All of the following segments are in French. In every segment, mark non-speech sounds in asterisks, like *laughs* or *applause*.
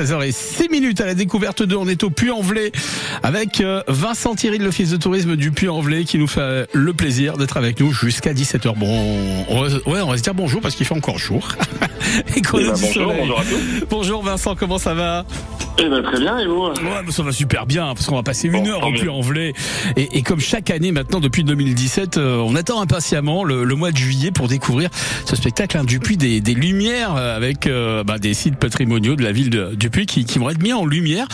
16h06 minutes à la découverte de On est au Puy-en-Velay avec euh, Vincent Thierry de l'Office de tourisme du Puy-en-Velay qui nous fait le plaisir d'être avec nous jusqu'à 17h. Bon, on va, ouais, on va se dire bonjour parce qu'il fait encore jour. *laughs* Et qu'on eh ben, bonjour, bonjour à tous. Bonjour Vincent, comment ça va eh ben, très bien, et vous? Ouais, Ça va super bien, parce qu'on va passer une heure au Puy-en-Velay. Et, et, comme chaque année maintenant, depuis 2017, euh, on attend impatiemment le, le, mois de juillet pour découvrir ce spectacle hein, du Puy des, des Lumières avec euh, bah, des sites patrimoniaux de la ville de, du Qui, qui, vont être mis en lumière.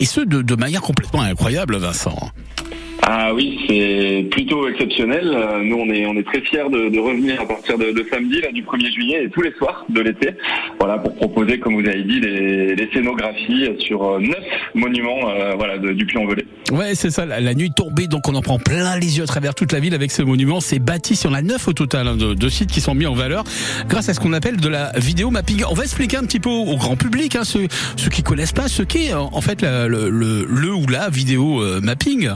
Et ce, de manière complètement incroyable, Vincent. Ah oui, c'est plutôt exceptionnel. Euh, nous, on est, on est très fiers de, de revenir à partir de, de, samedi, là, du 1er juillet, et tous les soirs de l'été, voilà, pour proposer, comme vous avez dit, les, les scénographies sur euh, neuf monuments, euh, voilà, du Puy-en-Velay. Ouais, c'est ça. La, nuit tombée, donc on en prend plein les yeux à travers toute la ville avec ces monuments. C'est bâti, on a neuf au total hein, de, de, sites qui sont mis en valeur grâce à ce qu'on appelle de la vidéo mapping. On va expliquer un petit peu au, grand public, hein, ceux, ceux qui connaissent pas, ce qu'est en fait le, le, le, ou la vidéo mapping.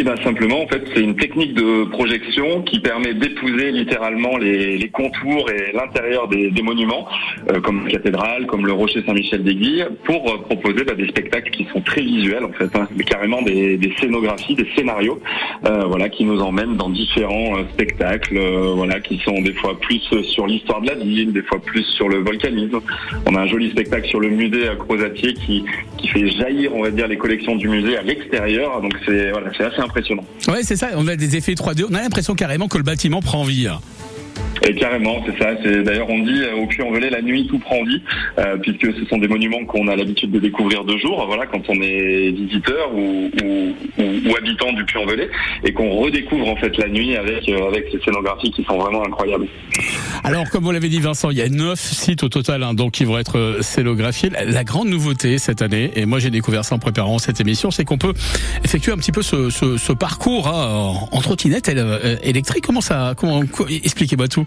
Eh ben simplement, en fait, c'est une technique de projection qui permet d'épouser littéralement les, contours et l'intérieur des, monuments, euh, comme la cathédrale, comme le Rocher Saint-Michel-d'Aiguille, pour euh, proposer bah, des spectacles qui sont très visuels, en fait, hein, carrément des, scénographies, des scénarios, euh, voilà, qui nous emmènent dans différents spectacles, voilà, qui sont des fois plus sur l'histoire de la ville, des fois plus sur le volcanisme. On a un joli spectacle sur le musée à Crozatier qui, fait jaillir, on va dire, les collections du musée à l'extérieur. Donc c'est c'est assez impressionnant. Ouais, c'est ça. On a des effets 3D. On a l'impression carrément que le bâtiment prend vie. Et carrément, c'est ça. D'ailleurs on dit euh, au Puy-en-Velay la nuit tout prend vie, euh, puisque ce sont des monuments qu'on a l'habitude de découvrir de jour. Voilà, quand on est visiteur ou, ou, ou, ou habitant du Puy-en-Velay, et qu'on redécouvre en fait la nuit avec euh, avec ces scénographies qui sont vraiment incroyables. Alors, comme vous l'avez dit, Vincent, il y a neuf sites au total, hein, donc qui vont être euh, scénographiés. La grande nouveauté cette année, et moi j'ai découvert ça en préparant cette émission, c'est qu'on peut effectuer un petit peu ce, ce, ce parcours hein, en trottinette électrique. Comment ça Comment Expliquez-moi tout.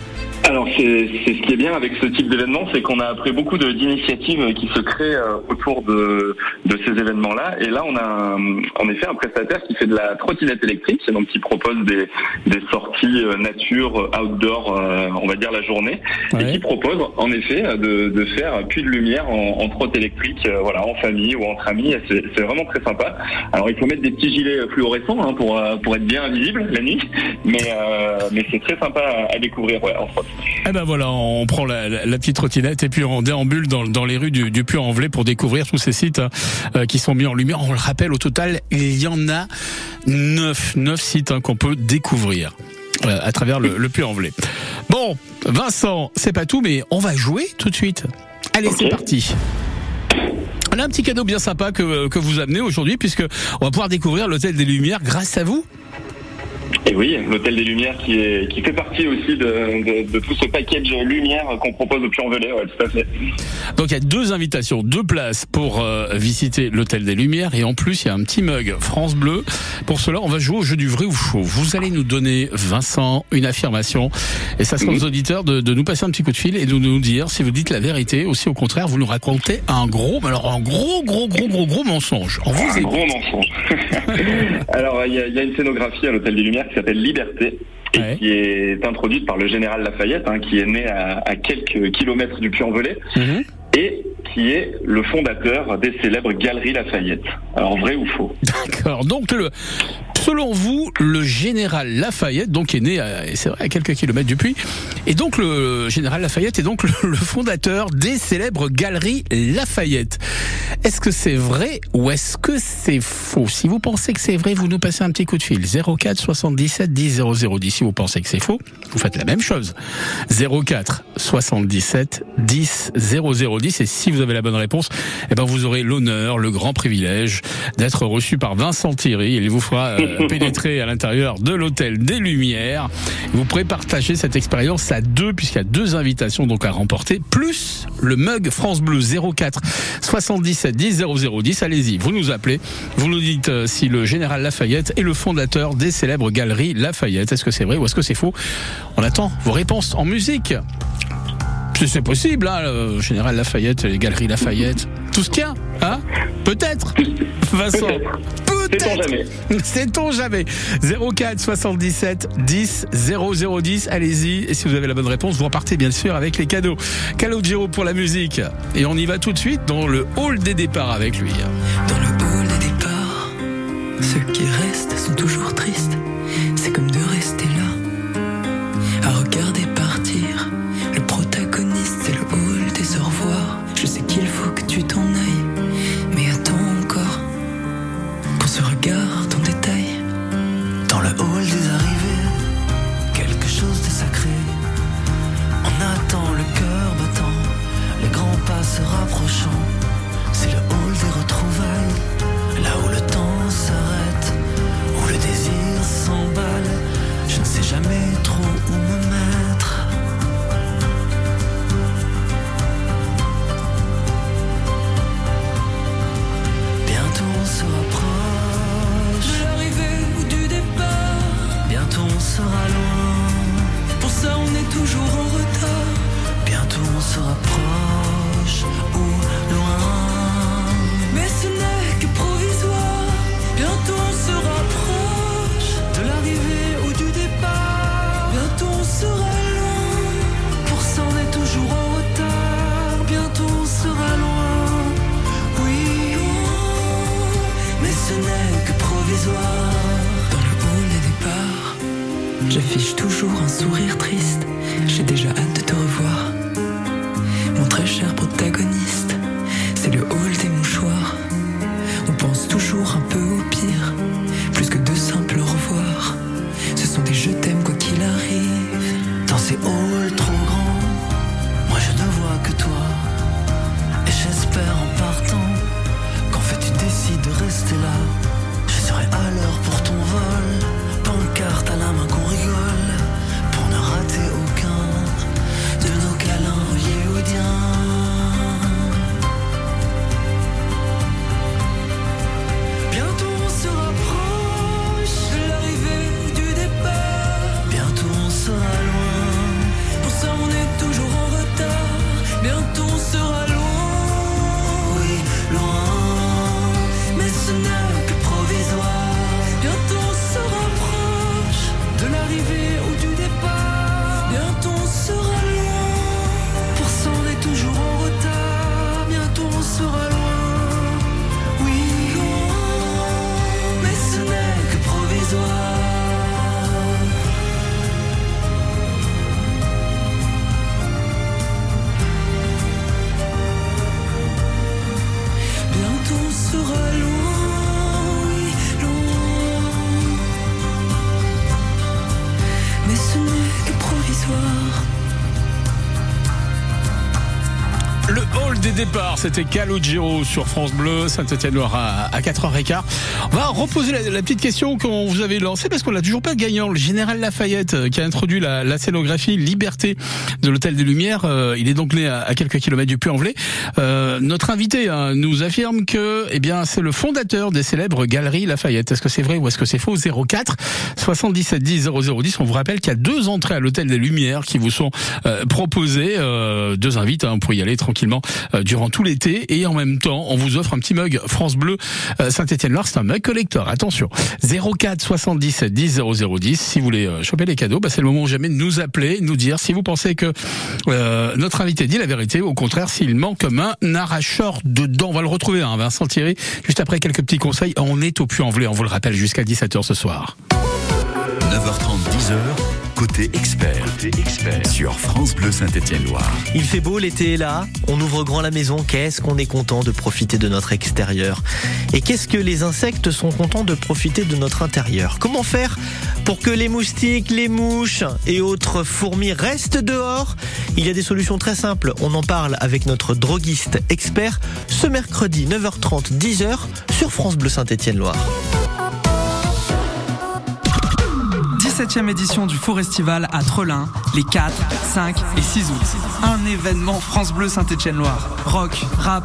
Alors c'est ce qui est bien avec ce type d'événement, c'est qu'on a après beaucoup d'initiatives qui se créent euh, autour de, de ces événements-là. Et là, on a en effet un prestataire qui fait de la trottinette électrique, donc qui propose des, des sorties euh, nature, outdoor, euh, on va dire la journée, et qui propose en effet de, de faire puits de lumière en, en trotte électrique, voilà, en famille ou entre amis. C'est vraiment très sympa. Alors il faut mettre des petits gilets fluorescents hein, pour pour être bien visible la nuit, mais mais c'est très sympa à, découvrir ouais, en trotte. Eh ben voilà, on prend la, la, petite trottinette et puis on déambule dans, dans les rues du, du Puy-en-Velay pour découvrir tous ces sites euh, qui sont mis en lumière. On le rappelle, au total, il y en a neuf, neuf sites hein, qu'on peut découvrir euh, à travers le, le Puy-en-Velay. Bon, Vincent, c'est pas tout, mais on va jouer tout de suite. Allez, okay. c'est parti. On a un petit cadeau bien sympa que, que vous amenez aujourd'hui puisque on va pouvoir découvrir l'hôtel des Lumières grâce à vous. Et oui, l'hôtel des Lumières qui est qui fait partie aussi de, de, de tout ce package lumière qu'on propose au Puy-en-Velay, ouais, tout à fait. Donc il y a deux invitations, deux places pour euh, visiter l'hôtel des Lumières et en plus il y a un petit mug France Bleu. Pour cela, on va jouer au jeu du vrai ou faux. Vous allez nous donner Vincent une affirmation et ça sera aux auditeurs de, de, nous passer un petit coup de fil et de nous dire si vous dites la vérité ou si au contraire vous nous racontez un gros, alors un gros gros gros gros gros mensonge. Vous un gros mensonge. *laughs* alors il y a, y a une scénographie à l'hôtel des Lumières qui s'appelle Liberté et ouais. qui est introduite par le général Lafayette, hein, qui est né à, à quelques kilomètres du Puy-en-Velay. Mmh. Et qui est le fondateur des célèbres Galeries Lafayette. Alors vrai ou faux? D'accord. Donc selon vous, le général Lafayette, donc est né, c'est vrai, à quelques kilomètres du puits, et donc le général Lafayette est donc le, *laughs* le fondateur des célèbres Galeries Lafayette. Est-ce que c'est vrai ou est-ce que c'est faux? Si vous pensez que c'est vrai, vous nous passez un petit coup de fil 04 77 10 0010. Si vous pensez que c'est faux, vous faites la même chose 04 77 10 0010. Et si vous avez la bonne réponse, eh ben vous aurez l'honneur, le grand privilège d'être reçu par Vincent Thierry. Il vous fera euh, *laughs* pénétrer à l'intérieur de l'hôtel des Lumières. Vous pourrez partager cette expérience à deux, puisqu'il y a deux invitations donc à remporter, plus le mug France Bleu 04 77 10 0010. Allez-y, vous nous appelez, vous nous dites euh, si le général Lafayette est le fondateur des célèbres galeries Lafayette. Est-ce que c'est vrai ou est-ce que c'est faux? On attend vos réponses en musique. C'est possible, hein, le général Lafayette, les galeries Lafayette, tout ce qu'il y a, hein Peut-être, Vincent. Peut peut-être. jamais. Sait-on jamais 04 77 10 0010. Allez-y. Et si vous avez la bonne réponse, vous repartez bien sûr avec les cadeaux. Calogero pour la musique. Et on y va tout de suite dans le hall des départs avec lui. Dans le hall des départs, ceux qui restent sont toujours tristes. J'affiche toujours un sourire triste. Que des départs, c'était Calogero sur France Bleu, Saint-Etienne-Loire à, à 4h15. On va reposer la, petite question qu'on vous avait lancée parce qu'on l'a toujours pas gagnant. Le général Lafayette euh, qui a introduit la, scénographie Liberté de l'Hôtel des Lumières. euh, il est donc né à, quelques kilomètres du Puy-en-Velay. Euh, notre invité hein, nous affirme que, eh bien, c'est le fondateur des célèbres galeries Lafayette. Est-ce que c'est vrai ou est-ce que c'est faux? 04 77 10 0010. On vous rappelle qu'il y a deux entrées à l'Hôtel des Lumières qui vous sont euh, proposées. Deux invites hein, y aller tranquillement durant tout l'été. Et en même temps on vous offre un petit mug France Bleu euh, Saint-Étienne-Loire c'est un mug collector. Attention. 04 77 10 0010 si vous voulez euh, choper les cadeaux bah, c'est le moment jamais de nous appeler nous dire si vous pensez que euh, notre invité dit la vérité. Au contraire s'il manque un arracheur dedans. On va le retrouver hein, Vincent Thierry juste après quelques petits conseils. On est au Puy-en-Velay. On vous le rappelle jusqu'à 17h ce soir. 9h30, 10h, côté expert. Expert. Sur France Bleu Saint-Étienne-Loire. Il fait beau, l'été est là, on ouvre grand la maison, qu'est-ce qu'on est content de profiter de notre extérieur? Et qu'est-ce que les insectes sont contents de profiter de notre intérieur? Comment faire pour que les moustiques, les mouches et autres fourmis restent dehors? Il y a des solutions très simples, on en parle avec notre droguiste expert ce mercredi 9h30, 10h sur France Bleu Saint-Étienne-Loire. 17e édition du Forestival à Trelin, les 4, 5 et 6 août. Un événement France Bleu Saint-Étienne-Loire. Rock, rap,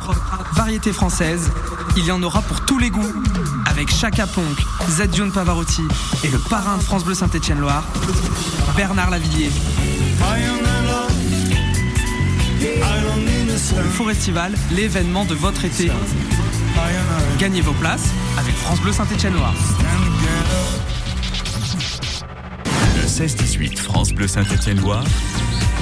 variété française. Il y en aura pour tous les goûts. Avec Chaka Ponk, Zedjun Pavarotti et le parrain de France Bleu Saint-Étienne-Loire, Bernard Lavillier. Le Forestival, l'événement de votre été. Gagnez vos places avec France Bleu Saint-Étienne-Loire. 16-18 France Bleu Saint-Étienne-Loire.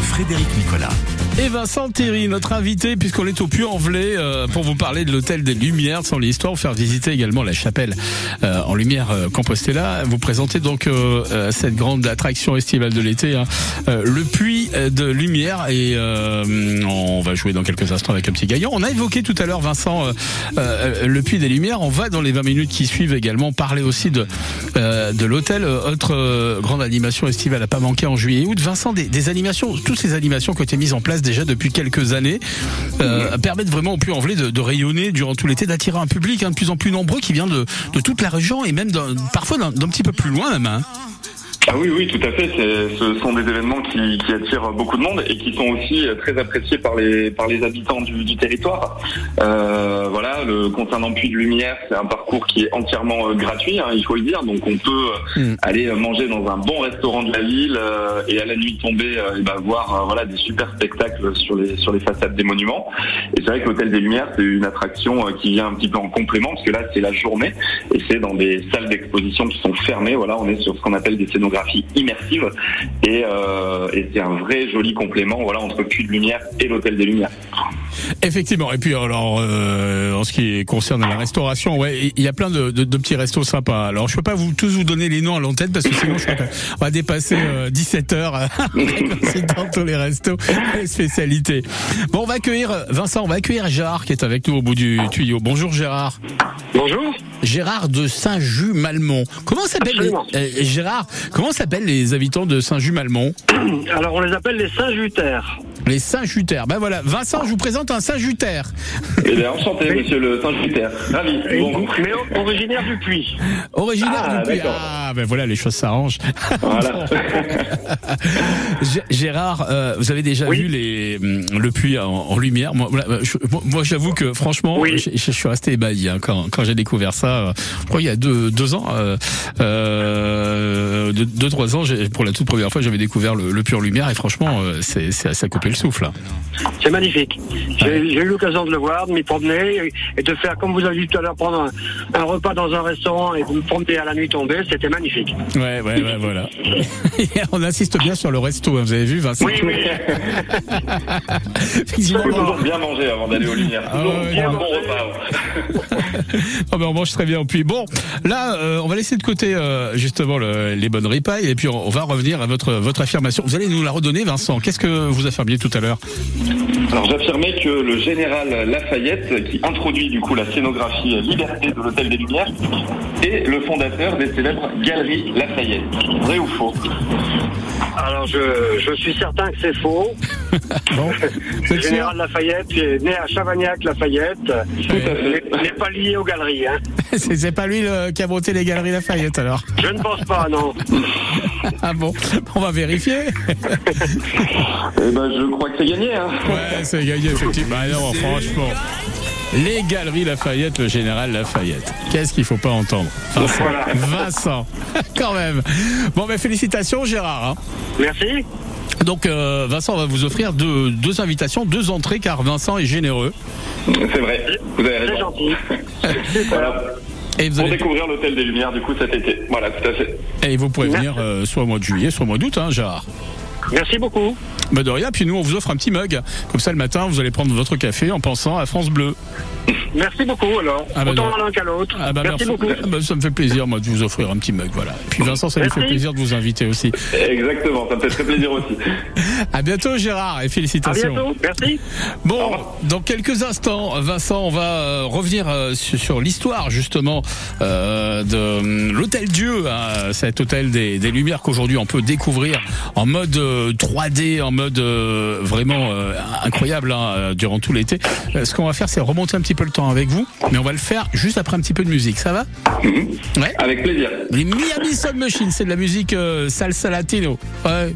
Frédéric Nicolas. Et Vincent Thierry, notre invité, puisqu'on est au Puy-en-Velay, euh, pour vous parler de l'hôtel des Lumières, sans l'histoire, vous faire visiter également la chapelle euh, en lumière euh, Compostela. Vous présentez donc euh, euh, cette grande attraction estivale de l'été, hein, euh, le Puy de Lumière, et on va jouer dans quelques instants avec un petit gagnant. On a évoqué tout à l'heure, Vincent, le Puy des Lumières. On va dans les 20 minutes qui suivent également parler aussi de de l'hôtel. Autre grande animation estivale à pas manquer en juillet et août. Vincent, des, des animations, toutes ces animations qui ont été mises en place déjà depuis quelques années euh, permettent vraiment au Puy-en-Velay de, de rayonner durant tout l'été, d'attirer un public hein, de plus en plus nombreux qui vient de, toute la région et même parfois d'un d'un petit peu plus loin même. hein. Ah oui, oui, tout à fait. Ce sont des événements qui, qui attirent beaucoup de monde et qui sont aussi euh, très appréciés par les par les habitants du, du territoire. Euh, voilà, le concernant Puy de Lumière, c'est un parcours qui est entièrement euh, gratuit, hein, il faut le dire. Donc on peut euh, Mm. aller manger dans un bon restaurant de la ville euh, et à la nuit tombée, euh, et ben, voir voilà des super spectacles sur les sur les façades des monuments. Et c'est vrai que l'hôtel des Lumières, c'est une attraction qui vient un petit peu en complément parce que là c'est la journée et c'est dans des salles d'exposition qui sont fermées. Voilà, on est sur ce qu'on appelle des scénographies immersives et, euh, et c'est un vrai joli complément voilà entre Puy de Lumière et l'hôtel des Lumières. Effectivement. Et puis alors, euh, en ce qui concerne la restauration, ouais, il y a plein de, de- de petits restos sympas. Alors, je peux pas vous tous vous donner les noms à l'antenne parce que sinon, on va dépasser 17 heures *laughs* en citant tous les restos et les spécialités. Bon, on va accueillir Vincent, on va accueillir Gérard qui est avec nous au bout du tuyau. Bonjour Gérard. Bonjour. Gérard de Saint-Just-Malmont. Comment s'appellent les, euh, Gérard Comment s'appellent les habitants de Saint-Just-Malmont *clears throat* Alors on les appelle les Saint-Jutères. Les Saint-Jutères. Ben voilà, Vincent, je vous présente un Saint-Jutère. Eh bien, enchanté, monsieur le Saint-Jupiter. Ravi. Bon. Mais originaire du Puy. Originaire Ah, du Puy. d'accord. Ah, ben voilà, les choses s'arrangent. Voilà. *laughs* Gérard, euh, vous avez déjà Oui. vu les, hum, le puits en, en lumière. Moi, voilà, je- moi, moi, j'avoue que franchement, Oui. je, je suis resté ébahi hein, quand, quand j'ai découvert ça. Euh, Je crois il y a deux, deux ans, euh, euh, deux, deux, trois ans, pour la toute première fois, j'avais découvert le, le en lumière et franchement, euh, c'est ça couper le souffle. C'est magnifique. J'ai eu l'occasion de le voir, de m'y promener et- de faire, comme vous avez dit tout à l'heure, prendre un, un repas dans un restaurant et de me promener à la nuit tombée. C'était magnifique. Ouais, ouais, ouais, voilà. *laughs* On insiste bien sur le resto, hein, vous avez vu, Vincent Oui, oui. *laughs* Il faut Effectivement, toujours bien manger avant d'aller aux Lumières. Ah Toujours ouais, bien bon repas. Ben on mange très bien au puits. Bon, là, euh, on va laisser de côté euh, justement le- les bonnes ripailles et puis on, on va revenir à votre votre affirmation. Vous allez nous la redonner, Vincent. Qu'est-ce que vous affirmiez tout à l'heure? Alors j'affirmais que le général Lafayette, qui introduit du coup la scénographie Liberté de l'Hôtel des Lumières, est le fondateur des célèbres Galeries Lafayette. Vrai ou faux? Alors je, je suis certain que c'est faux. *laughs* Bon, Le général Lafayette, qui est né à Chavagnac-Lafayette, Tout à fait. N'est pas lié aux galeries. Hein. *laughs* C'est pas lui le- qui a monté les galeries Lafayette alors Je ne pense pas, non. *laughs* Ah bon? On va vérifier. *laughs* Eh ben je crois que c'est gagné. Hein. Ouais, c'est gagné effectivement. Ah non, franchement. Les galeries Lafayette, le général Lafayette. Qu'est-ce qu'il faut pas entendre? Vincent, Voilà. Vincent. quand même. Bon, ben félicitations Gérard. hein. Merci. Donc euh, Vincent va vous offrir deux, deux invitations, deux entrées car Vincent est généreux. C'est vrai. Vous avez C'est raison. gentil. *laughs* Voilà. Et vous, Pour allez, découvrir l'Hôtel des Lumières du coup cet été. Voilà, tout à fait. et vous pouvez venir euh, soit au mois de juillet, soit au mois d'août, hein, Gérard. Merci beaucoup. Bah de rien, puis nous on vous offre un petit mug. Comme ça le matin vous allez prendre votre café en pensant à France Bleu. Merci beaucoup alors. Ah bah Autant l'un qu'à l'autre. Ah bah merci, beaucoup. Ah bah, ça me fait plaisir moi de vous offrir un petit mug, voilà. Puis Vincent, ça lui fait Merci. plaisir de vous inviter aussi. Exactement, ça me fait très plaisir aussi. À bientôt Gérard et À félicitations. bientôt. Merci. Bon, dans quelques instants, Vincent, on va euh, revenir euh, sur, l'histoire justement euh, de euh, l'hôtel Dieu, hein, cet hôtel des, des Lumières qu'aujourd'hui on peut découvrir en mode 3D, en mode euh, vraiment euh, incroyable hein, euh, durant tout l'été. Euh, ce qu'on va faire, c'est remonter un petit peu le temps avec vous, mais on va le faire juste après un petit peu de musique. Ça va Ouais. Avec plaisir. Les Miami Sound Machine, c'est de la musique euh, salsa latino. Ouais.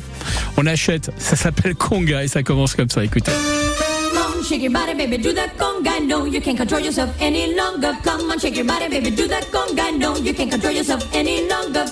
On achète. Ça s'appelle Conga et ça commence comme ça. Écoutez. Come on, shake your body, baby, do that conga. No, you can't control yourself any longer. Come on, shake your body, baby, do that conga. No, you can't control yourself any longer.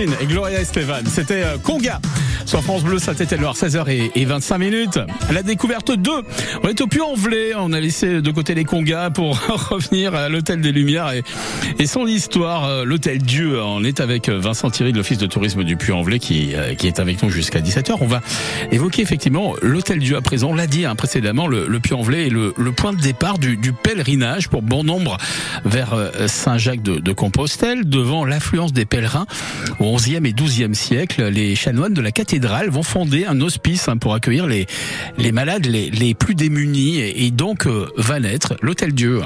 Et Gloria Estevan. C'était euh, Conga sur France Bleu Saint-Étienne-Loire, 16h et 25 minutes. La découverte 2. On est au Puy-en-Velay. On a laissé de côté les Congas pour *laughs* revenir à l'Hôtel des Lumières et, et son histoire. Euh, L'Hôtel Dieu. On est avec Vincent Thierry de l'Office de tourisme du Puy-en-Velay qui, euh, qui est avec nous jusqu'à 17h. On va évoquer effectivement l'Hôtel Dieu à présent. On l'a dit hein, précédemment, le, le Puy-en-Velay est le, le point de départ du, du pèlerinage pour bon nombre vers euh, Saint-Jacques de, de Compostelle. Devant l'affluence des pèlerins au 11e et 12e siècle, les chanoines de la cathédrale vont fonder un hospice hein, pour accueillir les, les malades les, les plus démunis et, et donc euh, va naître l'Hôtel Dieu.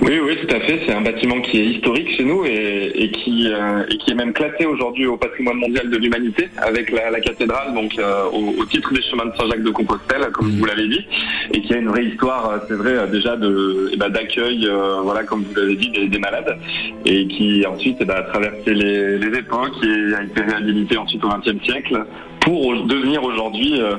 Oui, oui, tout à fait. C'est un bâtiment qui est historique chez nous et, euh, qui est même classé aujourd'hui au patrimoine mondial de l'humanité avec la, cathédrale, donc euh, au, titre des chemins de Saint-Jacques de Compostelle, comme vous l'avez dit, et qui a une vraie histoire, euh, c'est vrai, déjà eh ben, d'accueil, voilà, comme vous l'avez dit, des, des malades, et qui ensuite eh ben, a traversé les, les époques et a été réhabilité ensuite au XXe siècle pour devenir aujourd'hui euh,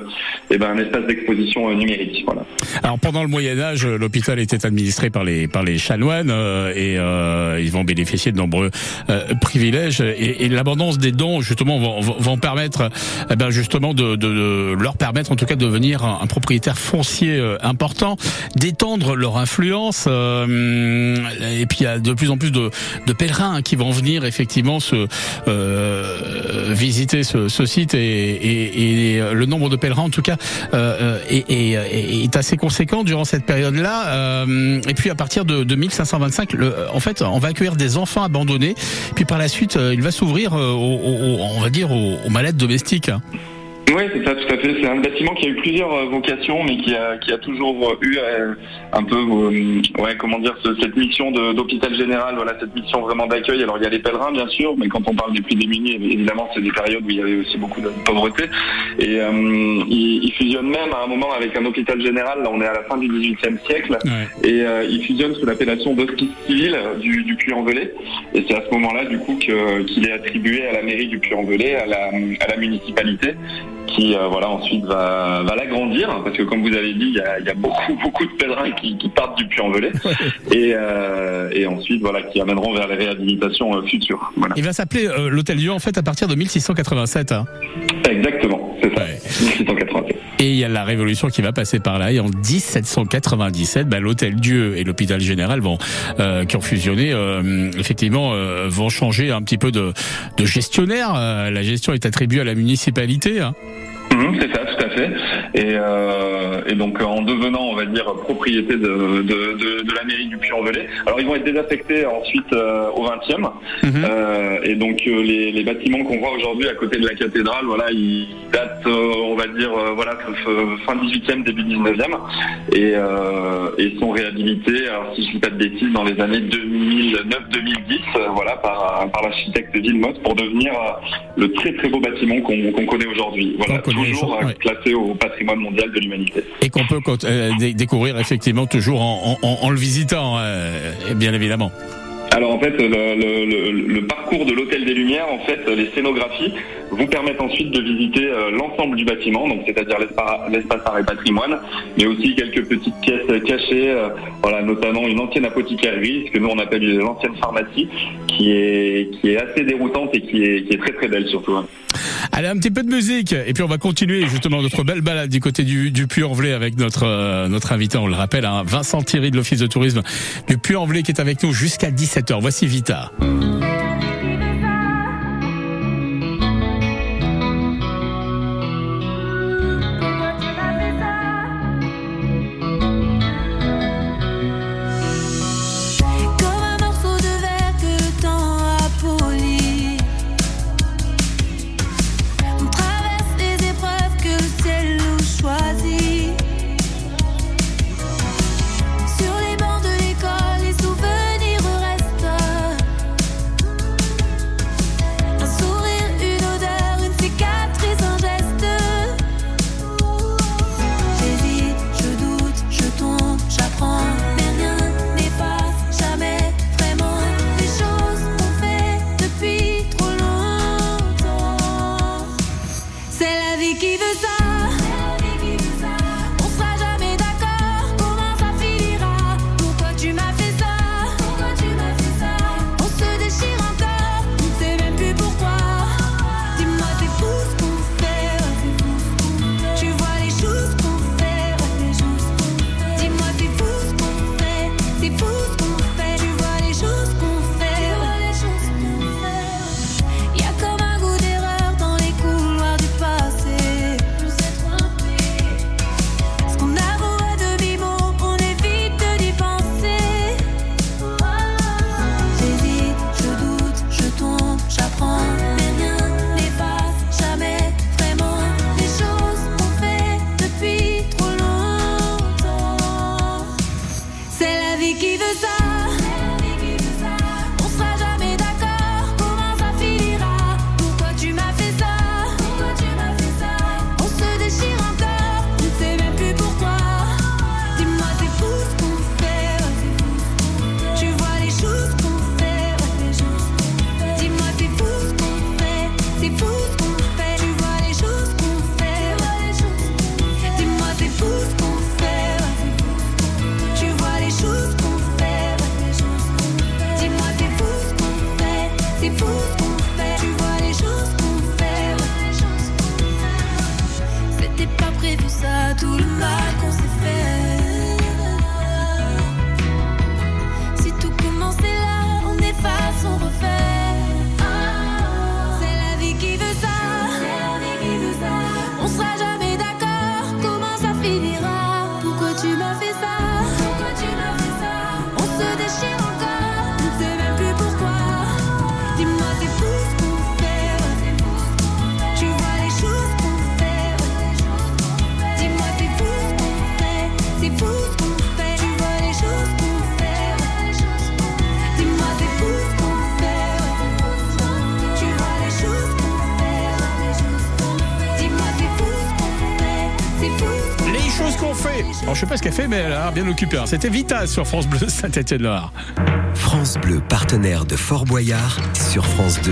eh ben, un espace d'exposition euh, numérique. Voilà. Alors pendant le Moyen Âge, l'hôpital était administré par les par les chanoines euh, et euh, ils vont bénéficier de nombreux euh, privilèges et, et l'abondance des dons justement vont, vont- permettre eh ben justement de, de- de leur permettre en tout cas de devenir un, propriétaire foncier euh, important, d'étendre leur influence euh, et puis il y a de plus en plus de, de pèlerins qui vont venir effectivement se euh, visiter ce, ce site et, et- et le nombre de pèlerins en tout cas euh, euh, est, est- est- est assez conséquent durant cette période-là. Euh, et puis à partir de, de 1525, le, en fait, on va accueillir des enfants abandonnés. Puis par la suite, euh, il va s'ouvrir, euh, aux- aux- on va dire, aux malades domestiques. Oui, c'est ça, tout à fait. C'est un bâtiment qui a eu plusieurs euh, vocations, mais qui a, qui a toujours euh, eu euh, un peu, ouais, comment dire, ce- cette mission d'hôpital général, voilà, cette mission vraiment d'accueil. Alors il y a les pèlerins, bien sûr, mais quand on parle des plus démunis, évidemment, c'est des périodes où il y avait aussi beaucoup de pauvreté. Et euh, il, il fusionne même à un moment avec un hôpital général. Là, on est à la fin du XVIIIe siècle, et euh, il fusionne sous l'appellation d'hospice civil du, du Puy-en-Velay. Et c'est à ce moment-là, du coup, qu'il est attribué à la mairie du Puy-en-Velay, à la, à la municipalité qui euh, voilà ensuite va, va l'agrandir parce que comme vous avez dit il y a, il y a beaucoup *laughs* beaucoup de pèlerins qui, qui partent du Puy-en-Velay et, euh, et ensuite voilà qui amèneront vers les réhabilitations euh, futures voilà Il va s'appeler euh, l'Hôtel Dieu en fait à partir de 1687. hein. exactement c'est ça Ouais. 1687 Et il y a la révolution qui va passer par là. Et en 1797, bah, l'Hôtel Dieu et l'Hôpital Général vont, euh, qui ont fusionné, euh, effectivement, euh, vont changer un petit peu de, gestionnaire. La gestion est attribuée à la municipalité. hein. Mhm, c'est ça, tout à fait. Et, euh, et donc en devenant, on va dire, propriété de, de, de, de la mairie du Puy-en-Velay. Alors ils vont être désaffectés ensuite euh, au 20e. Mhm. Euh, et donc les, les bâtiments qu'on voit aujourd'hui à côté de la cathédrale, voilà, ils datent, on va dire, voilà, fin 18e, début 19e, et, et sont réhabilités. Alors si je dis pas de bêtises, dans les années 2009-2010, euh, voilà, par, par l'architecte Villemotte pour devenir le très très beau bâtiment qu'on connaît aujourd'hui. Voilà, toujours euh, ouais. classé au patrimoine mondial de l'humanité. Et qu'on peut euh, dé- découvrir effectivement toujours en, en- en le visitant, euh, bien évidemment. Alors en fait, le, le- le- le parcours de l'Hôtel des Lumières, en fait, les scénographies vous permettent ensuite de visiter l'ensemble du bâtiment, donc c'est-à-dire l'espa- l'espace art et patrimoine, mais aussi quelques petites pièces cachées, euh, voilà, notamment une ancienne apothicarie, ce que nous on appelle l'ancienne pharmacie, qui est qui est assez déroutante et qui est qui est très très belle surtout. hein. Allez, un petit peu de musique, et puis on va continuer justement notre belle balade du côté du, Puy-en-Velay avec notre euh, notre invité, on le rappelle, hein, Vincent Thierry de l'Office de tourisme du Puy-en-Velay qui est avec nous jusqu'à 17h. Voici Vita. Mais elle bien occupée. hein. C'était Vita sur France Bleu Saint-Étienne-Loire. France Bleu, partenaire de Fort Boyard, sur France 2.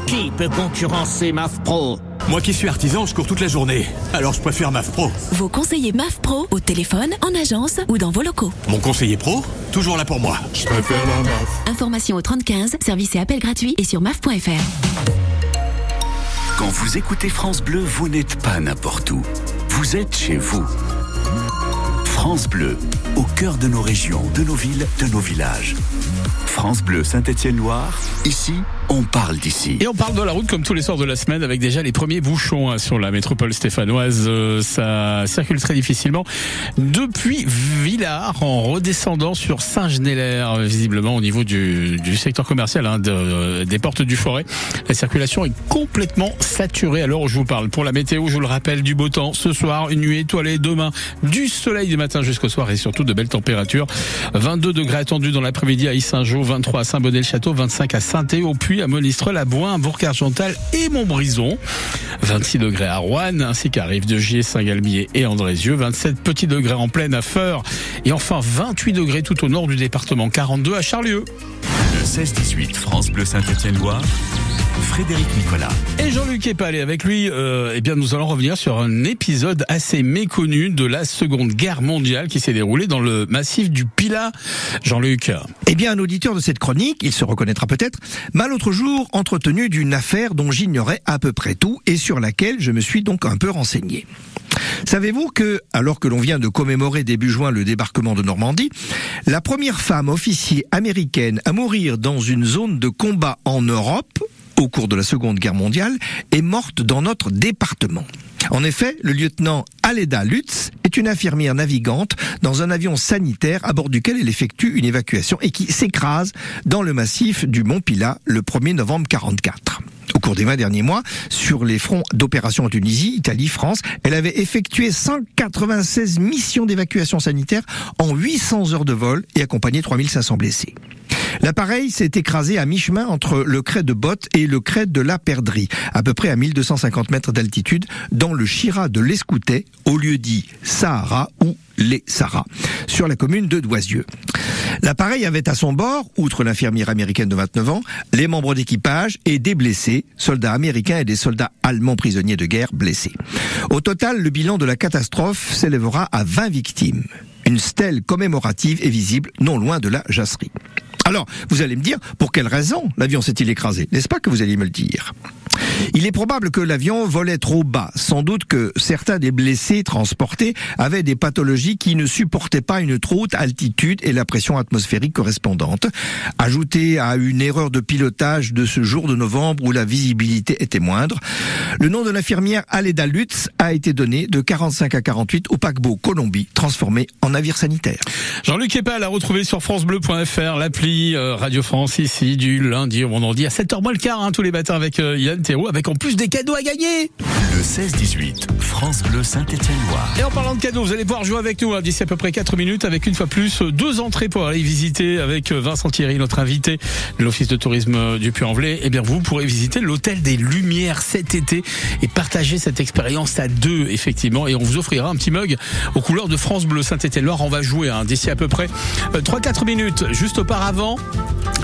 Qui peut concurrencer MAF Pro Moi qui suis artisan, je cours toute la journée. Alors je préfère MAF Pro. Vos conseillers MAF Pro au téléphone, en agence ou dans vos locaux. Mon conseiller pro, toujours là pour moi. Je préfère la MAF. Information au 3015, service et appel gratuit et sur maf.fr. Quand vous écoutez France Bleu, vous n'êtes pas n'importe où. Vous êtes chez vous. France Bleu, au cœur de nos régions, de nos villes, de nos villages. France Bleu Saint-Étienne-Loire, ici, on parle d'ici. Et on parle de la route comme tous les soirs de la semaine avec déjà les premiers bouchons hein, sur la métropole stéphanoise. Euh, ça circule très difficilement depuis Villars en redescendant sur Saint-Genélaire, visiblement au niveau du, secteur commercial hein, de- des portes du forêt. La circulation est complètement saturée où je vous parle. Pour la météo, je vous le rappelle, du beau temps ce soir, une nuit étoilée demain, du soleil du matin jusqu'au soir et surtout de belles températures. 22 degrés attendus dans l'après-midi à Issingeau, 23 à Saint-Bonnet-le-Château, 25 à saint au Puy, à Monistrol, à Boin, à Bourg-Argental et Montbrison. 26 degrés à Rouen, ainsi qu'à Rive-de-Gier, Saint-Galmier et Andrézieux. 27 petits degrés en pleine à Feur. Et enfin 28 degrés tout au nord du département. 42 à Charlieu. Le 16-18 France Bleu Saint-Étienne-Loire, Frédéric Nicolas. Et Jean-Luc est pas allé avec lui. Euh, eh bien, nous allons revenir sur un épisode assez méconnu de la Seconde Guerre mondiale qui s'est déroulé dans le massif du Pilat. Jean-Luc. Eh bien, un auditeur de cette chronique, il se reconnaîtra peut-être, m'a l'autre jour entretenu d'une affaire dont j'ignorais à peu près tout et sur laquelle je me suis donc un peu renseigné. Savez-vous que, alors que l'on vient de commémorer début juin le débarquement de Normandie, la première femme officier américaine à mourir dans une zone de combat en Europe, au cours de la Seconde Guerre mondiale, est morte dans notre département. En effet, le lieutenant Aleda Lutz est une infirmière navigante dans un avion sanitaire à bord duquel elle effectue une évacuation et qui s'écrase dans le massif du Mont Pilat le 1er novembre 44. Au cours des 20 derniers mois, sur les fronts d'opération en Tunisie, Italie, France, elle avait effectué 196 missions d'évacuation sanitaire en 800 heures de vol et accompagné 3500 blessés. L'appareil s'est écrasé à mi-chemin entre le crêt de Botte et le crêt de la Perdrix, à peu près à 1250 mètres d'altitude, dans le Chira de l'Escoutet, au lieu dit Sahara ou les Sahara, sur la commune de Doisieux. L'appareil avait à son bord, outre l'infirmière américaine de 29 ans, les membres d'équipage et des blessés, soldats américains et des soldats allemands prisonniers de guerre blessés. Au total, le bilan de la catastrophe s'élèvera à 20 victimes. Une stèle commémorative est visible non loin de la jasserie. Alors, vous allez me dire, pour quelle raison l'avion s'est-il écrasé? N'est-ce pas que vous alliez me le dire? Il est probable que l'avion volait trop bas. Sans doute que certains des blessés transportés avaient des pathologies qui ne supportaient pas une trop haute altitude et la pression atmosphérique correspondante. Ajouté à une erreur de pilotage de ce jour de novembre où la visibilité était moindre, le nom de l'infirmière Aleda Lutz a été donné de 45 à 48 au paquebot Colombie, transformé en navire sanitaire. Jean-Luc Epal à retrouver sur francebleu.fr, l'appli euh, Radio France ici du lundi au vendredi à 7h moins le quart, hein, tous les matins avec euh, Yann Thérault, avec en plus des cadeaux à gagner. Le 16-18 France Bleu Saint-Étienne-Loire. Et en parlant de cadeaux, vous allez pouvoir jouer avec nous hein, d'ici à peu près 4 minutes avec une fois plus euh, deux entrées pour aller visiter avec euh, Vincent Thierry, notre invité de l'Office de tourisme euh, du Puy-en-Velay. Eh bien, vous pourrez visiter l'hôtel des Lumières cet été et partager cette expérience à deux, effectivement. Et on vous offrira un petit mug aux couleurs de France Bleu Saint-Étienne-Loire. On va jouer hein, d'ici à peu près 3-4 minutes. Juste auparavant,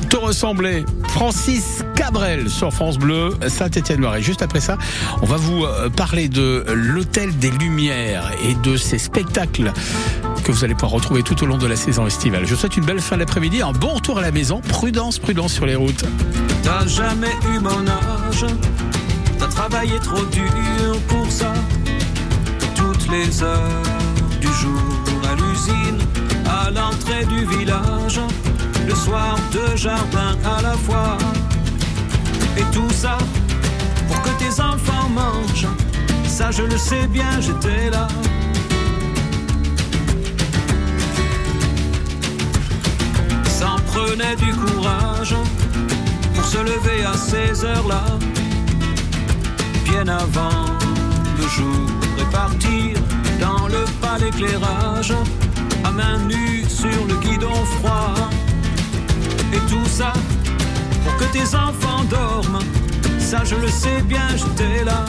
te ressemblait Francis Cabrel sur France Bleu Saint-Étienne-Loire. Et juste après ça, on va vous euh, parler de l'Hôtel des Lumières et de ces spectacles que vous allez pouvoir retrouver tout au long de la saison estivale. Je souhaite une belle fin d'après-midi, un bon retour à la maison. Prudence, prudence sur les routes. T'as jamais eu mon âge, t'as travaillé trop dur pour ça. Toutes les heures du jour à l'usine, à l'entrée du village, le soir à la fois. Et tout ça les enfants mangent. Ça, je le sais bien, j'étais là. S'en prenait du courage pour se lever à ces heures-là, bien avant le jour, et partir dans le pâle éclairage, à main nue sur le guidon froid. Et tout ça pour que tes enfants dorment ça je le sais bien, j'étais là.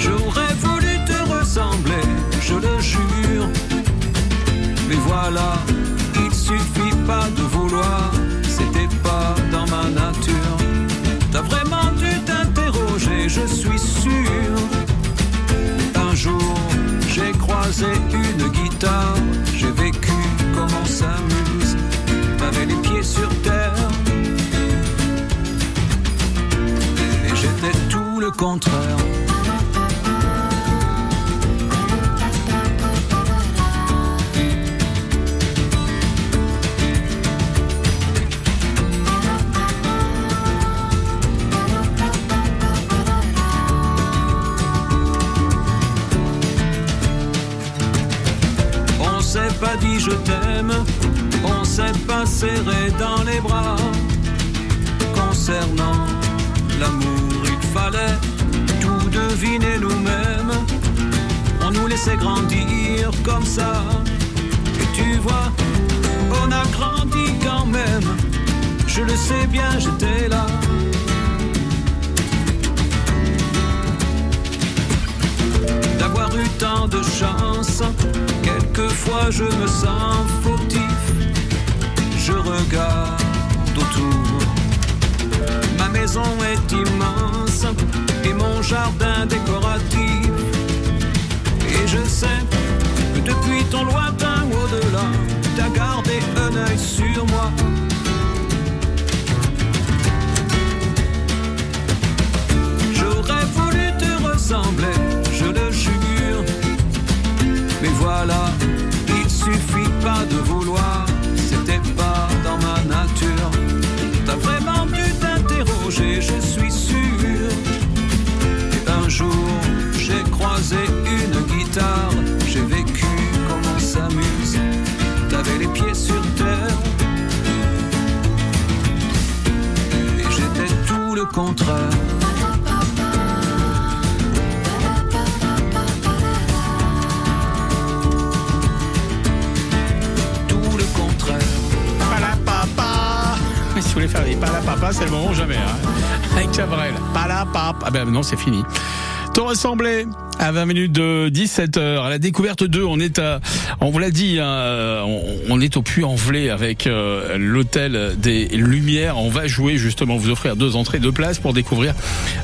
J'aurais voulu te ressembler, je le jure. Mais voilà, il suffit pas de vouloir, contraire. On s'est pas dit je t'aime, on s'est pas serré dans les bras. Nous-mêmes. On nous laissait grandir comme ça. Et tu vois, on a grandi quand même. Je le sais bien, j'étais là. d'avoir eu tant de chance. Quelquefois je me sens fautif. Je regarde autour. Ma maison est immense jardin décoratif. Et je sais que depuis ton lointain au-delà, t'as gardé un œil sur moi. Tout contraire. Tout le contraire. Palapapa. Si vous voulez faire des palapapa, c'est le moment jamais. Hein. Avec Cabrel. Palapapa. Ah ben non, c'est fini. Te ressembler à 20 minutes de 17h à la découverte 2 on est à on vous l'a dit hein, on, on est au Puy-en-Velay avec euh, l'hôtel des Lumières. On va jouer justement vous offrir deux entrées deux places pour découvrir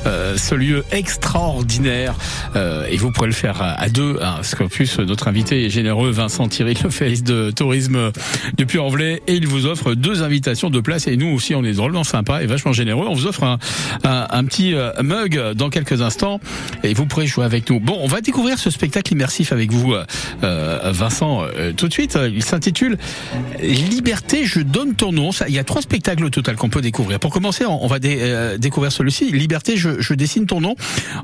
euh, ce lieu extraordinaire. Euh, et vous pourrez le faire à, deux hein, parce qu'en plus notre invité est généreux Vincent Thierry le fait de tourisme du Puy-en-Velay et il vous offre deux invitations de places. Et nous aussi on est drôlement sympa et vachement généreux. On vous offre un petit euh, mug dans quelques instants. Et vous pourrez jouer avec nous. Bon, on va découvrir ce spectacle immersif avec vous, euh, euh, Vincent, euh, tout de suite. Il s'intitule Liberté, je donne ton nom. Ça, il y a trois spectacles au total qu'on peut découvrir. Pour commencer, on, va euh, découvrir celui-ci. Liberté, je, dessine ton nom.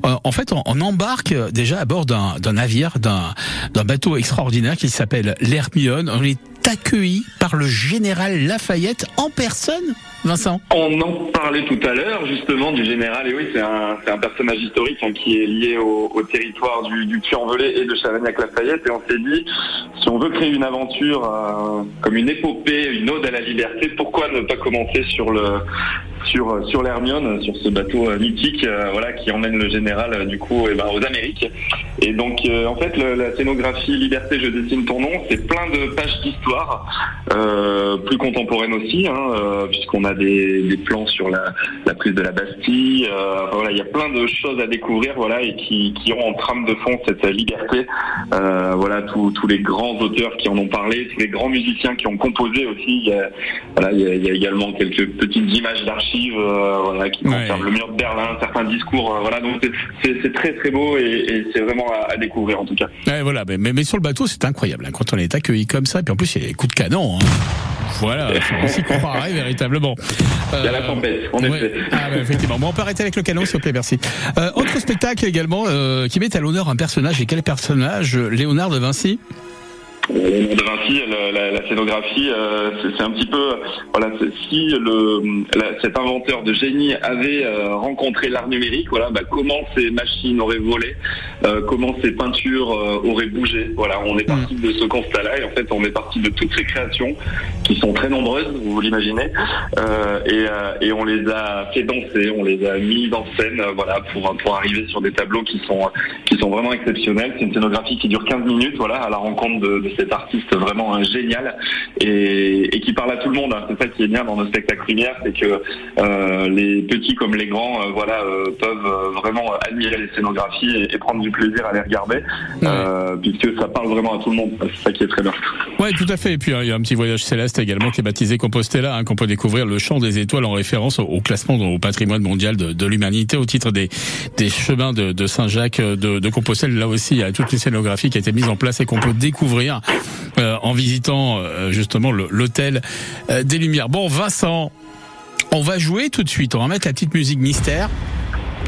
Euh, en fait, on, on embarque déjà à bord d'un navire, d'un bateau extraordinaire qui s'appelle l'Hermione. On est accueilli par le général Lafayette en personne, On en parlait tout à l'heure justement du général, et oui, c'est un, personnage historique hein, qui est lié au, territoire du, du et de Chavagnac-Lafayette, et on s'est dit, si on veut créer une aventure euh, comme une épopée, une ode à la liberté, pourquoi ne pas commencer sur l'Hermione, sur ce bateau euh, mythique, euh, voilà, qui emmène le général du coup, eh ben, aux Amériques. Et donc, en fait, la scénographie Liberté, je dessine ton nom, c'est plein de pages d'histoire, plus contemporaines aussi, hein, puisqu'on a des, des plans sur la, la prise de la Bastille. euh, voilà, il y a plein de choses à découvrir, voilà, et qui, qui ont en trame de fond cette liberté. Euh, voilà, tous les grands auteurs qui en ont parlé, tous les grands musiciens qui ont composé aussi. Il y a, voilà, il y a, il y a également quelques petites images d'archives, euh, voilà, qui concernent le mur de Berlin, certains discours. voilà, donc c'est- très très beau et, et c'est vraiment à, à découvrir en tout cas. Ouais, voilà, mais, mais, mais sur le bateau, c'est incroyable. hein, quand on est accueilli comme ça, puis en plus, il y a des coups de canon. hein. Voilà, on s'y croirait véritablement. Il y a la tempête, en effet. Ah, bah, effectivement. Bon, on peut arrêter avec le canon, s'il vous plaît, merci. Euh, autre spectacle également euh, qui met à l'honneur un personnage. Et quel personnage Léonard de Vinci? Vinci, le- la, la scénographie, euh, c'est un petit peu, voilà, si le, cet inventeur de génie avait euh, rencontré l'art numérique, voilà, bah, comment ces machines auraient volé, euh, comment ces peintures euh, auraient bougé. Voilà, on est parti de ce constat-là et en fait, on est parti de toutes ces créations qui sont très nombreuses, vous l'imaginez, euh, et, euh, on les a fait danser, on les a mis en scène, euh, voilà, pour pour arriver sur des tableaux qui sont qui sont vraiment exceptionnels. C'est une scénographie qui dure 15 minutes, voilà, à la rencontre de, de cet artiste vraiment génial et, et qui parle à tout le monde. hein. C'est ça qui est bien dans nos spectacles lumière, c'est que euh, les petits comme les grands, euh, voilà, euh, peuvent vraiment admirer les scénographies et, et prendre du plaisir à les regarder, puisque ça parle vraiment à tout le monde. C'est ça qui est très bien. Ouais, tout à fait. Et puis il y a un petit voyage céleste également qui est baptisé Compostela, hein, qu'on peut découvrir le chant des étoiles en référence au, au classement au patrimoine mondial de, de l'humanité au titre des, des chemins de, de Saint-Jacques de, de Compostelle. Là aussi, il y a toute une scénographie qui a été mise en place et qu'on peut découvrir euh, en visitant euh, justement l'hôtel euh, des Lumières. Bon, Vincent, on va jouer tout de suite. On va mettre la petite musique mystère.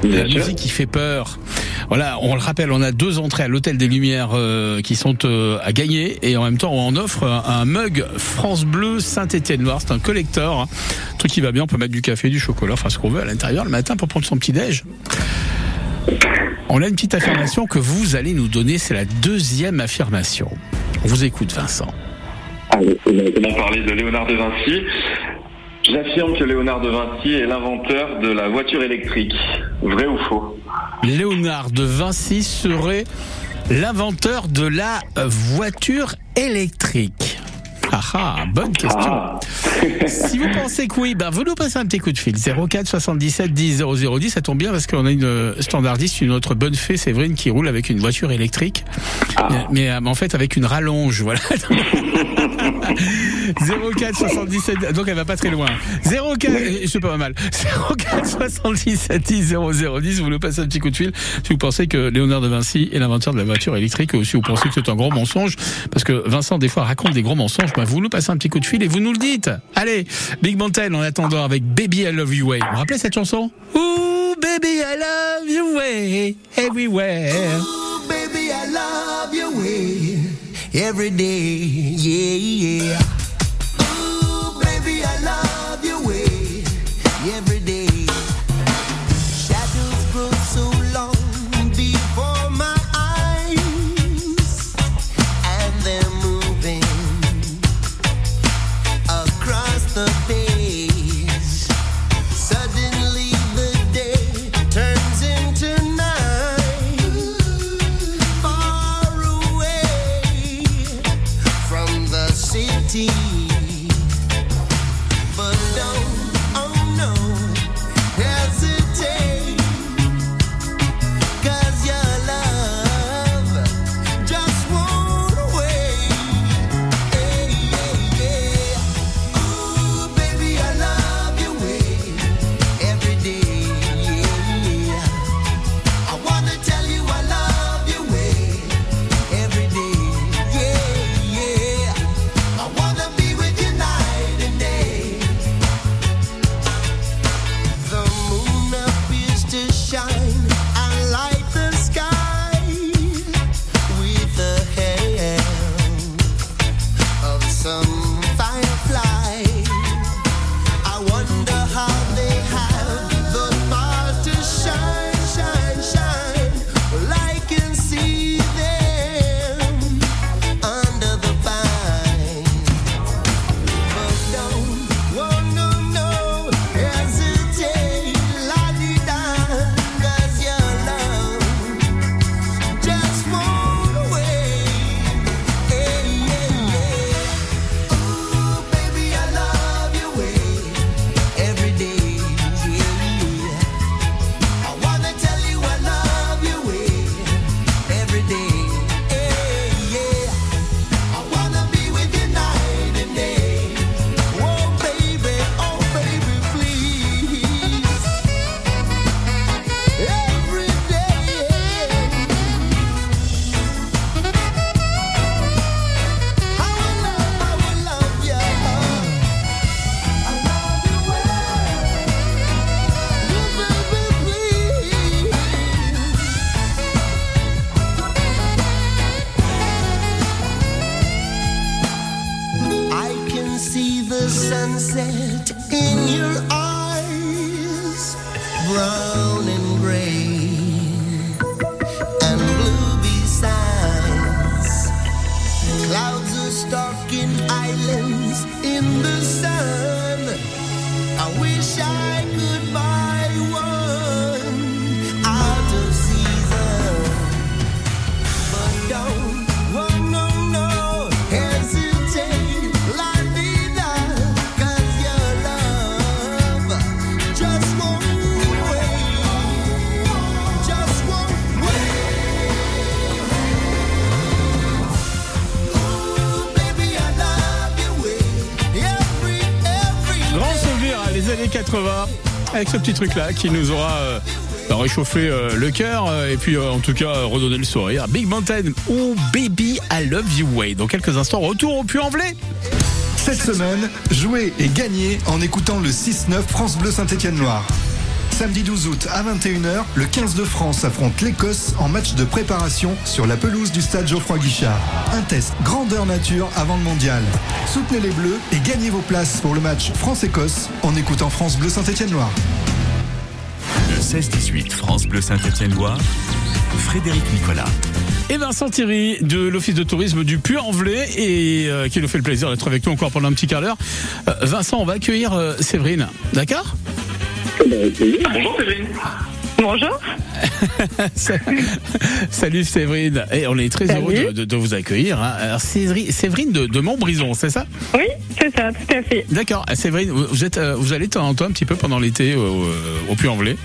La musique qui fait peur. Voilà, on le rappelle, on a deux entrées à l'hôtel des Lumières euh, qui sont euh, à gagner et en même temps on offre un, un mug France Bleu Saint-Étienne Noir. C'est un collector, hein. Un truc qui va bien. On peut mettre du café, du chocolat, enfin ce qu'on veut à l'intérieur le matin pour prendre son petit déj. On a une petite affirmation que vous allez nous donner. C'est la deuxième affirmation. On vous écoute, Vincent. Allez, on va comment parler de Léonard de Vinci. J'affirme que Léonard de Vinci est l'inventeur de la voiture électrique. Vrai ou faux? Léonard de Vinci serait l'inventeur de la voiture électrique. Ah ah, bonne question. si vous pensez que oui, ben vous nous passez un petit coup de fil. 04 77 10 0010, ça tombe bien parce qu'on a une euh, standardiste, une autre bonne fée, Séverine, qui roule avec une voiture électrique. Mais, mais, euh, en fait avec une rallonge, voilà. *laughs* 04 77, donc elle va pas très loin. 04, et c'est pas mal. 04 77 10 0010, vous nous passez un petit coup de fil si vous pensez que Léonard de Vinci est l'inventeur de la voiture électrique ou si vous pensez que c'est un gros mensonge, parce que Vincent des fois raconte des gros mensonges, ben vous nous passez un petit coup de fil et vous nous le dites. Allez, Big Mountain en attendant avec Baby I Love You Way. Vous vous rappelez cette chanson? Ooh, baby I love you way, everywhere. Baby, I love your way every day. Yeah, yeah. fire avec ce petit truc-là qui nous aura euh, bah, réchauffé euh, le cœur euh, et puis en tout cas redonné le sourire. Big Mountain ou Baby I Love You Way. Dans quelques instants, retour au Puy-en-Velay. Cette semaine, jouez et gagnez en écoutant le 6-9 France Bleu Saint-Étienne-Loire. Samedi 12 août à 21h, le 15 de France affronte l'Écosse en match de préparation sur la pelouse du stade Geoffroy Guichard. Un test grandeur nature avant le mondial. Soutenez les Bleus et gagnez vos places pour le match France-Écosse en écoutant France Bleu Saint-Étienne-Loire. Le 16-18 France Bleu Saint-Étienne-Loire, Frédéric Nicolas. Et Vincent Thierry de l'Office de tourisme du Puy-en-Velay et euh, qui nous fait le plaisir d'être avec nous encore pendant un petit quart d'heure. Euh, Vincent, on va accueillir euh, Séverine, d'accord? Bonjour Séverine. Bonjour. *laughs* Salut Séverine, et on est très heureux de, de- de vous accueillir. hein. Alors Séverine, Séverine de, de Montbrison, c'est ça? Oui, c'est ça, tout à fait. D'accord, Ah, Séverine, vous, êtes, euh, vous allez de temps en temps un petit peu pendant l'été au, au Puy-en-Velay?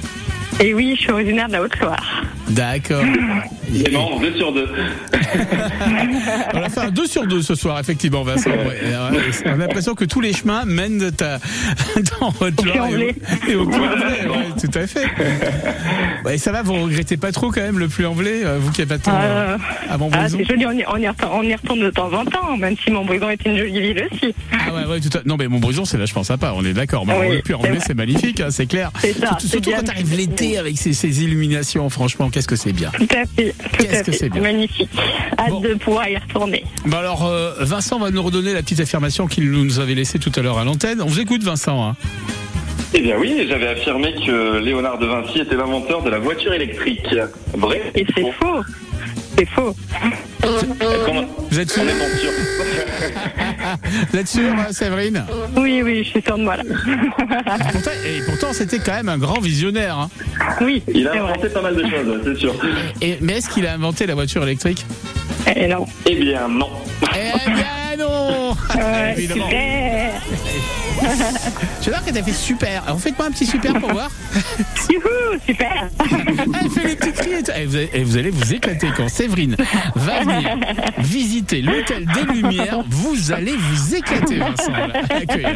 Et oui, je suis originaire de la Haute-Loire. D'accord. *laughs* C'est marrant, deux sur deux. *laughs* On a fait un 2 sur 2 ce soir, effectivement, Vincent. Euh, on a l'impression que tous les chemins mènent à, *laughs* dans Haute-Loire et, au- et au Puy-en-Velay. Ouais, tout à fait. Ouais, ça va, vous regrettez pas trop quand même le Puy-en-Velay, euh, vous qui êtes pas tant Euh, euh, à Ah, c'est joli, on y, on, y retourne, on y retourne de temps en temps, même si Montbrison est une jolie ville aussi. Ah ouais, ouais, tout à... Non, mais Montbrison, c'est vachement sympa, on est d'accord. Mais Ah oui, le Puy-en-Velay, c'est c'est magnifique, hein, c'est clair. C'est ça, Surtout, surtout quand arrive l'été avec ces, ces illuminations, franchement, qu'est-ce que c'est bien. Tout à fait, Qu'est-ce que c'est bien. Magnifique. Hâte de pouvoir y retourner. Bon alors, euh, Vincent va nous redonner la petite affirmation qu'il nous avait laissée tout à l'heure à l'antenne. On vous écoute, Vincent. hein. Eh bien oui, j'avais affirmé que Léonard de Vinci était l'inventeur de la voiture électrique. Vrai Et c'est faux. C'est faux. Vous êtes sûr Vous êtes sûr, Séverine Oui, oui, je suis sûre de moi là. Pourtant- Et pourtant, c'était quand même un grand visionnaire. hein. Oui, Il a inventé pas mal de choses, c'est sûr. Et, mais est-ce qu'il a inventé la voiture électrique? Eh non. Eh bien non. Eh bien Ouais, Évidemment. super. Je vais voir que t'as fait super. Alors faites-moi un petit super pour voir. Youhou, super. *laughs* Elle fait les petits cris et tout. Et vous, allez, et vous allez vous éclater quand Séverine va venir visiter l'hôtel des Lumières. Vous allez vous éclater, Vincent. à l'accueil.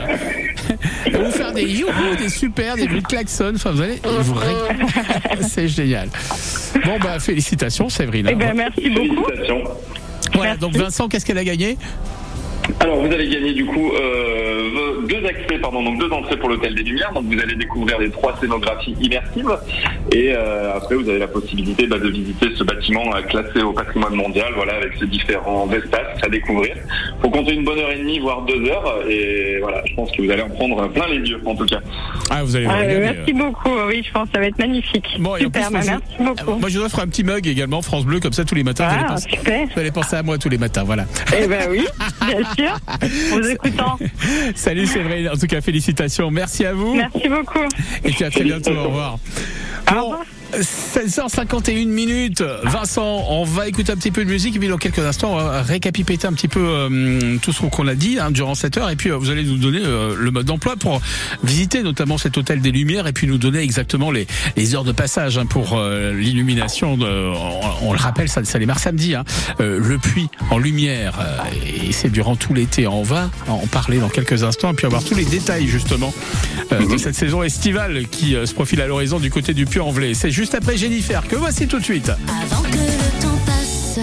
Elle va vous faire des youhou, des super, des bruits de klaxon. Enfin, vous allez vous ré- *laughs* C'est génial. Bon, bah, félicitations, Séverine. Eh ben, merci beaucoup. Félicitations. Voilà, donc Vincent, qu'est-ce qu'elle a gagné? Alors vous allez gagner du coup euh, deux accès, pardon, donc deux entrées pour l'hôtel des Lumières. Donc vous allez découvrir les trois scénographies immersives et euh, après vous avez la possibilité bah, de visiter ce bâtiment euh, classé au patrimoine mondial, voilà, avec ses différents espaces à découvrir. Faut compter une bonne heure et demie, voire deux heures, et voilà, je pense que vous allez en prendre plein les yeux en tout cas. Ah, vous allez vous Ah, régaler, merci beaucoup. Oui, je pense que ça va être magnifique. Bon, super, plus, bah, je- merci beaucoup. Moi, je vous offre un petit mug également, France Bleu, comme ça, tous les matins. vous, allez Ah, penser, super. vous allez penser à moi tous les matins, voilà. Eh ben oui, *laughs* bien sûr. Vous écoutant. *laughs* Salut Séverine, en tout cas, félicitations. Merci à vous. Merci beaucoup. Et puis à très bientôt, au revoir. Bon, 16h51 minutes. Vincent, on va écouter un petit peu de musique et puis dans quelques instants, on va récapituler un petit peu euh, tout ce qu'on a dit hein, durant cette heure et puis euh, vous allez nous donner euh, le mode d'emploi pour visiter notamment cet hôtel des Lumières et puis nous donner exactement les, les heures de passage hein, pour euh, l'illumination. On, on le rappelle, ça, ça démarre samedi. Hein, euh, le puits en lumière euh, et c'est durant tout l'été. On va en parler dans quelques instants et puis avoir tous les détails justement euh, de cette saison estivale qui euh, se profile à l'horizon du côté du Puy-en-Velay. C'est juste après Jennifer que voici tout de suite. Avant que le temps passe,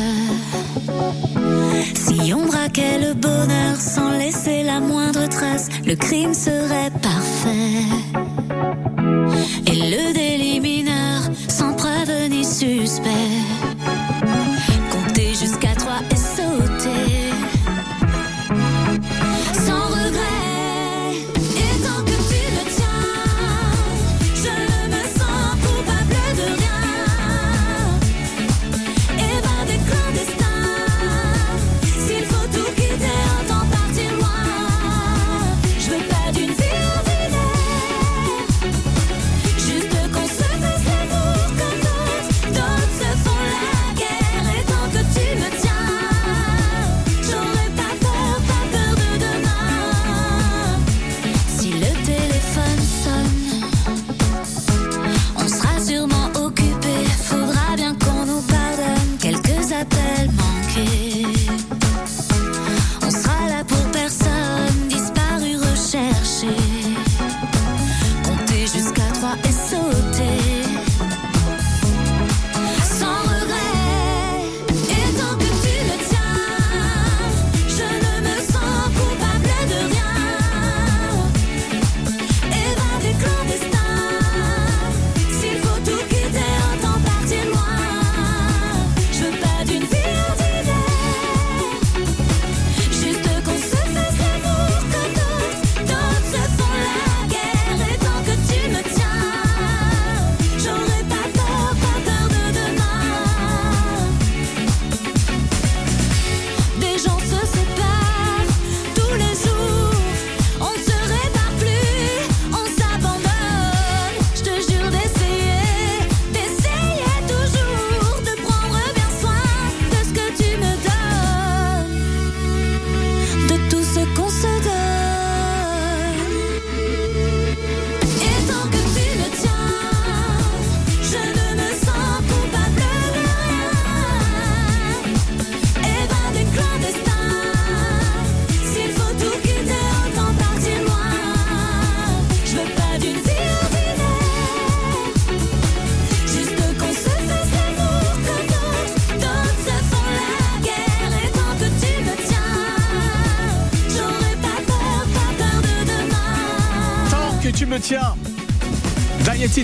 si on braquait le bonheur sans laisser la moindre trace, le crime serait parfait. Et le délit mineur sans preuve ni suspect.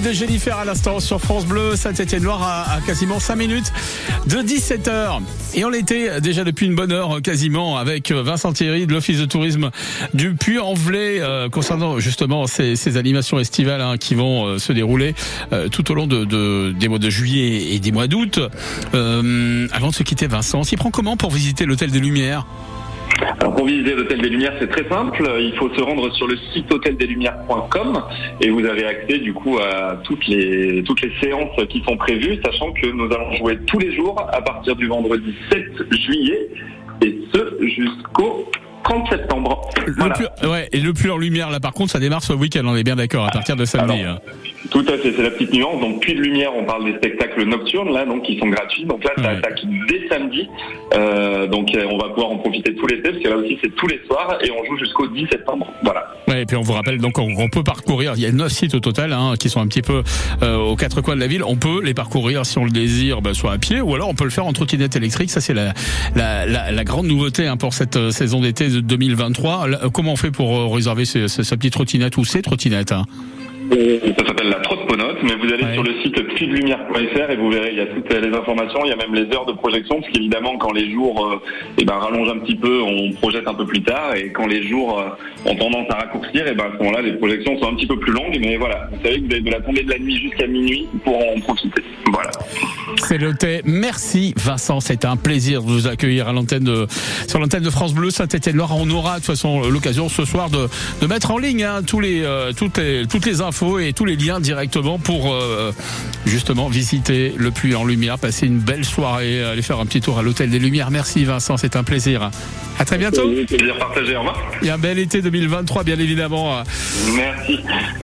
De Jennifer à l'instant sur France Bleu, Saint-Étienne-Loire à, à quasiment 5 minutes de 17h. Et on l'était déjà depuis une bonne heure quasiment avec Vincent Thierry de l'Office de tourisme du Puy-en-Velay euh, concernant justement ces, animations estivales hein, qui vont euh, se dérouler euh, tout au long de, de- des mois de juillet et des mois d'août. Avant de se quitter Vincent, on s'y prend comment pour visiter l'Hôtel des Lumières? Alors pour visiter l'Hôtel des Lumières, c'est très simple. Il faut se rendre sur le site hôteldeslumières.com et vous avez accès du coup à toutes les toutes les séances qui sont prévues, sachant que nous allons jouer tous les jours à partir du vendredi 7 juillet et ce jusqu'au 30 septembre. Le Voilà. ouais, et le en lumière là par contre ça démarre ce week-end, on est bien d'accord, à partir de samedi. hein. Tout à fait, c'est la petite nuance. Donc, puis de lumière, on parle des spectacles nocturnes, là, donc qui sont gratuits. Donc là, ça attaque dès samedi. Euh, donc, euh, on va pouvoir en profiter tout l'été, parce que là aussi, c'est tous les soirs, et on joue jusqu'au 10 septembre. Voilà. Ouais, et puis on vous rappelle donc on, on peut parcourir. Il y a neuf sites au total hein, qui sont un petit peu euh, aux quatre coins de la ville. On peut les parcourir si on le désire, bah, soit à pied ou alors on peut le faire en trottinette électrique. Ça c'est la, la, la, la grande nouveauté hein, pour cette euh, saison d'été de 2023. Là, euh, comment on fait pour réserver sa petite trottinette ou ces trottinettes hein? Ça s'appelle la Trotponote, mais vous allez sur le site puidelumière.fr et vous verrez, il y a toutes les informations, il y a même les heures de projection, parce qu'évidemment, quand les jours euh, eh ben, rallongent un petit peu, on projette un peu plus tard, et quand les jours euh, ont tendance à raccourcir, et ben, à ce moment-là, les projections sont un petit peu plus longues, mais voilà, vous savez que vous avez de la tombée de la nuit jusqu'à minuit pour en profiter. Voilà. C'est noté. Merci Vincent, c'était un plaisir de vous accueillir à l'antenne de, sur l'antenne de France Bleu Saint-Étienne-Loire. On aura de toute façon l'occasion ce soir de, de mettre en ligne hein, tous les, euh, toutes, les, toutes les infos et tous les liens directement pour euh, justement visiter le Puy en Lumière, passer une belle soirée, aller faire un petit tour à l'Hôtel des Lumières. Merci Vincent, c'est un plaisir. À très bientôt. Plaisir partagé, au revoir. Et un bel été 2023 bien évidemment. Merci.